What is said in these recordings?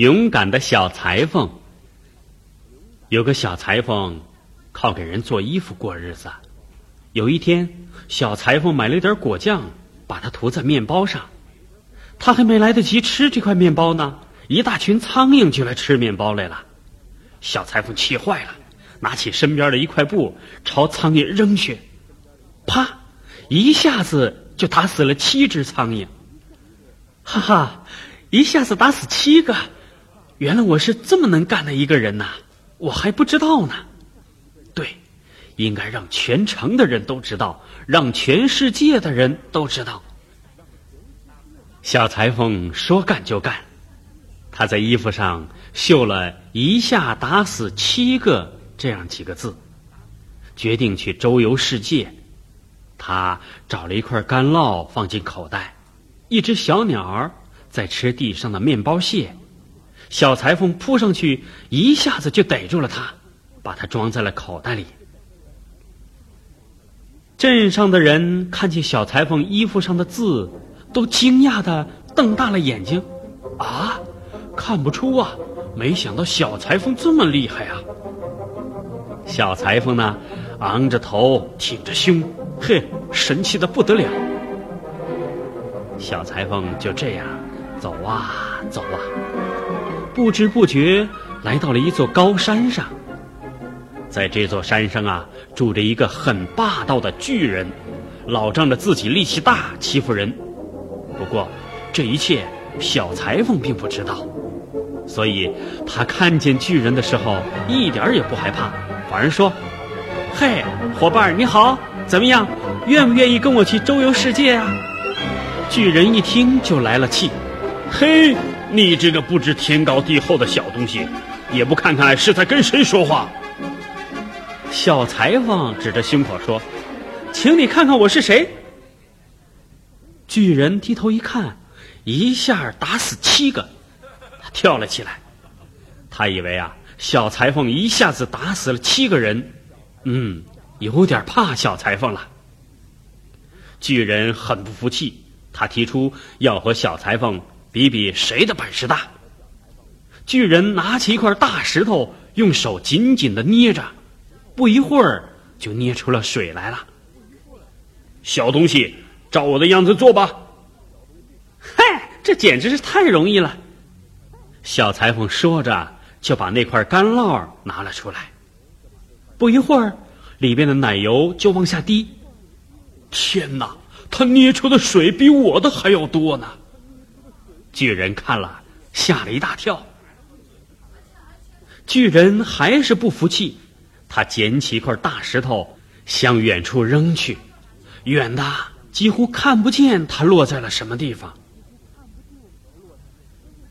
勇敢的小裁缝。有个小裁缝，靠给人做衣服过日子。有一天，小裁缝买了点果酱，把它涂在面包上。他还没来得及吃这块面包呢，一大群苍蝇就来吃面包来了。小裁缝气坏了，拿起身边的一块布朝苍蝇扔去，啪，一下子就打死了七只苍蝇。哈哈，一下子打死七个，原来我是这么能干的一个人呐！我还不知道呢。对，应该让全城的人都知道，让全世界的人都知道。小裁缝说干就干，他在衣服上绣了一下打死七个这样几个字，决定去周游世界。他找了一块干酪放进口袋，一只小鸟儿在吃地上的面包屑。小裁缝扑上去，一下子就逮住了他，把他装在了口袋里。镇上的人看见小裁缝衣服上的字，都惊讶的瞪大了眼睛。啊，看不出啊！没想到小裁缝这么厉害啊！小裁缝呢，昂着头，挺着胸，嘿，神气的不得了。小裁缝就这样走啊走啊。不知不觉来到了一座高山上，在这座山上啊，住着一个很霸道的巨人，老仗着自己力气大欺负人。不过，这一切小裁缝并不知道，所以他看见巨人的时候一点也不害怕，反而说：“嘿，伙伴你好，怎么样？愿不愿意跟我去周游世界啊？”巨人一听就来了气，嘿。你这个不知天高地厚的小东西，也不看看是在跟谁说话。小裁缝指着胸口说：“请你看看我是谁。”巨人低头一看，一下打死七个，他跳了起来。他以为啊，小裁缝一下子打死了七个人，嗯，有点怕小裁缝了。巨人很不服气，他提出要和小裁缝。比比谁的本事大。巨人拿起一块大石头，用手紧紧的捏着，不一会儿就捏出了水来了。小东西，照我的样子做吧。嗨，这简直是太容易了。小裁缝说着，就把那块干酪拿了出来。不一会儿，里边的奶油就往下滴。天哪，他捏出的水比我的还要多呢！巨人看了，吓了一大跳。巨人还是不服气，他捡起一块大石头，向远处扔去，远的几乎看不见它落在了什么地方。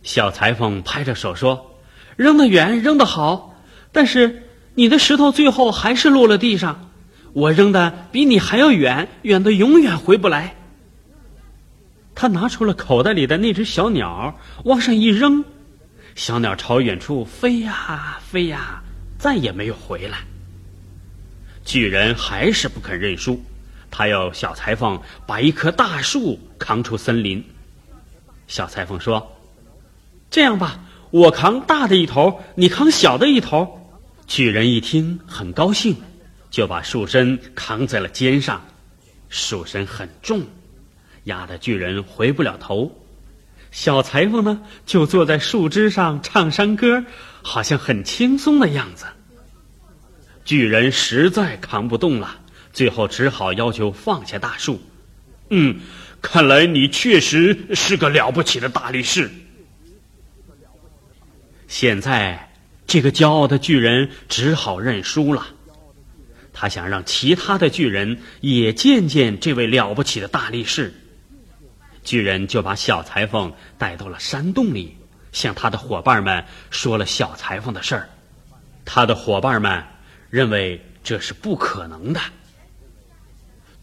小裁缝拍着手说：“扔得远，扔得好，但是你的石头最后还是落了地上。我扔的比你还要远，远的永远回不来。”他拿出了口袋里的那只小鸟，往上一扔，小鸟朝远处飞呀飞呀，再也没有回来。巨人还是不肯认输，他要小裁缝把一棵大树扛出森林。小裁缝说：“这样吧，我扛大的一头，你扛小的一头。”巨人一听很高兴，就把树身扛在了肩上。树身很重。压得巨人回不了头，小裁缝呢就坐在树枝上唱山歌，好像很轻松的样子。巨人实在扛不动了，最后只好要求放下大树。嗯，看来你确实是个了不起的大力士。现在，这个骄傲的巨人只好认输了。他想让其他的巨人也见见这位了不起的大力士。巨人就把小裁缝带到了山洞里，向他的伙伴们说了小裁缝的事儿。他的伙伴们认为这是不可能的。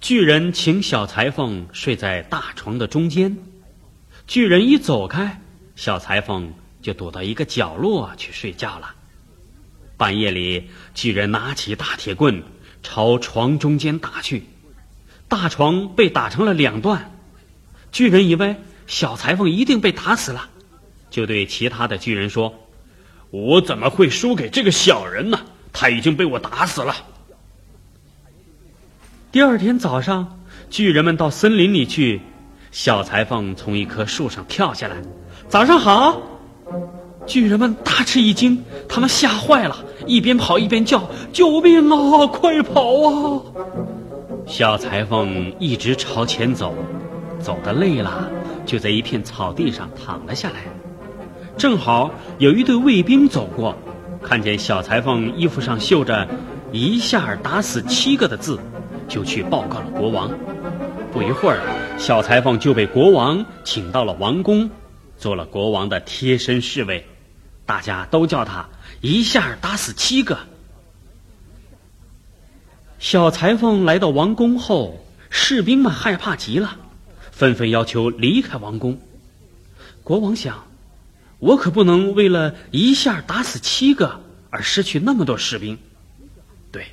巨人请小裁缝睡在大床的中间，巨人一走开，小裁缝就躲到一个角落去睡觉了。半夜里，巨人拿起大铁棍朝床中间打去，大床被打成了两段。巨人以为小裁缝一定被打死了，就对其他的巨人说：“我怎么会输给这个小人呢？他已经被我打死了。”第二天早上，巨人们到森林里去，小裁缝从一棵树上跳下来。早上好！巨人们大吃一惊，他们吓坏了，一边跑一边叫：“救命啊！快跑啊！”小裁缝一直朝前走，走得累了，就在一片草地上躺了下来。正好有一队卫兵走过，看见小裁缝衣服上绣着“一下打死七个”的字，就去报告了国王。不一会儿，小裁缝就被国王请到了王宫，做了国王的贴身侍卫，大家都叫他“一下打死七个”。小裁缝来到王宫后，士兵们害怕极了，纷纷要求离开王宫。国王想，我可不能为了一下打死七个而失去那么多士兵。对，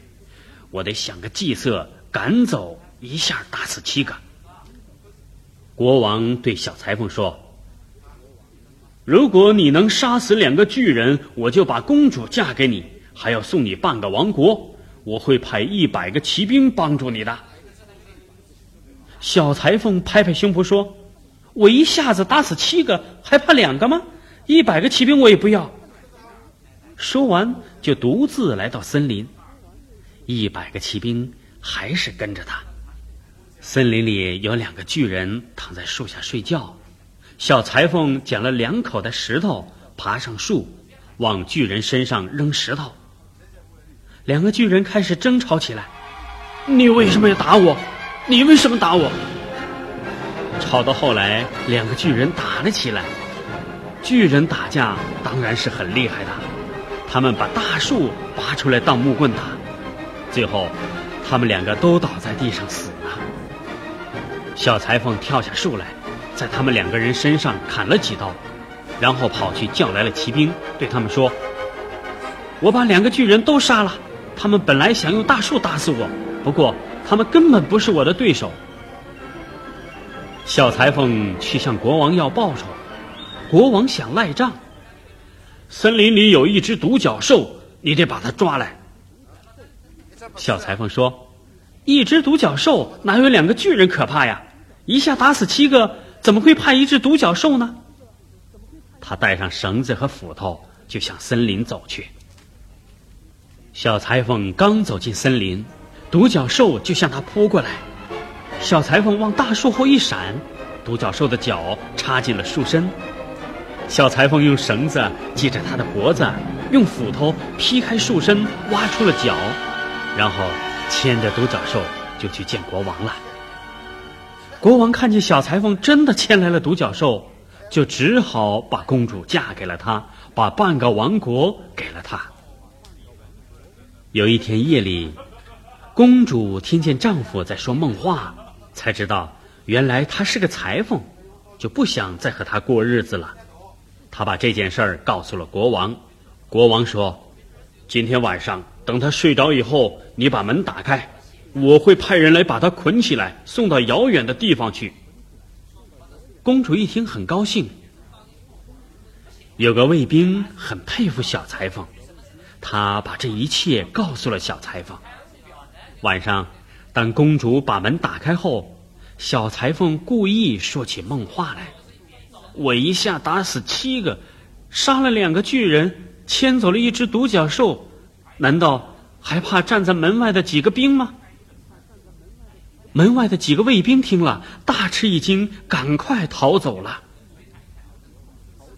我得想个计策赶走一下打死七个。国王对小裁缝说：“如果你能杀死两个巨人，我就把公主嫁给你，还要送你半个王国。”我会派一百个骑兵帮助你的。小裁缝拍拍胸脯说：“我一下子打死七个，还怕两个吗？一百个骑兵我也不要。”说完，就独自来到森林。一百个骑兵还是跟着他。森林里有两个巨人躺在树下睡觉。小裁缝捡了两口袋石头，爬上树，往巨人身上扔石头。两个巨人开始争吵起来。你为什么要打我？你为什么打我？吵到后来，两个巨人打了起来。巨人打架当然是很厉害的，他们把大树拔出来当木棍打。最后，他们两个都倒在地上死了。小裁缝跳下树来，在他们两个人身上砍了几刀，然后跑去叫来了骑兵，对他们说：“我把两个巨人都杀了。”他们本来想用大树打死我，不过他们根本不是我的对手。小裁缝去向国王要报酬，国王想赖账。森林里有一只独角兽，你得把它抓来。小裁缝说：“一只独角兽哪有两个巨人可怕呀？一下打死七个，怎么会怕一只独角兽呢？”他带上绳子和斧头，就向森林走去。小裁缝刚走进森林，独角兽就向他扑过来。小裁缝往大树后一闪，独角兽的脚插进了树身。小裁缝用绳子系着它的脖子，用斧头劈开树身，挖出了脚，然后牵着独角兽就去见国王了。国王看见小裁缝真的牵来了独角兽，就只好把公主嫁给了他，把半个王国给了他。有一天夜里，公主听见丈夫在说梦话，才知道原来他是个裁缝，就不想再和他过日子了。她把这件事儿告诉了国王。国王说：“今天晚上等他睡着以后，你把门打开，我会派人来把他捆起来，送到遥远的地方去。”公主一听很高兴。有个卫兵很佩服小裁缝。他把这一切告诉了小裁缝。晚上，当公主把门打开后，小裁缝故意说起梦话来：“我一下打死七个，杀了两个巨人，牵走了一只独角兽，难道还怕站在门外的几个兵吗？”门外的几个卫兵听了，大吃一惊，赶快逃走了。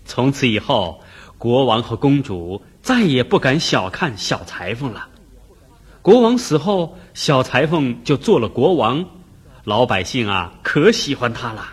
从此以后，国王和公主。再也不敢小看小裁缝了。国王死后，小裁缝就做了国王，老百姓啊可喜欢他了。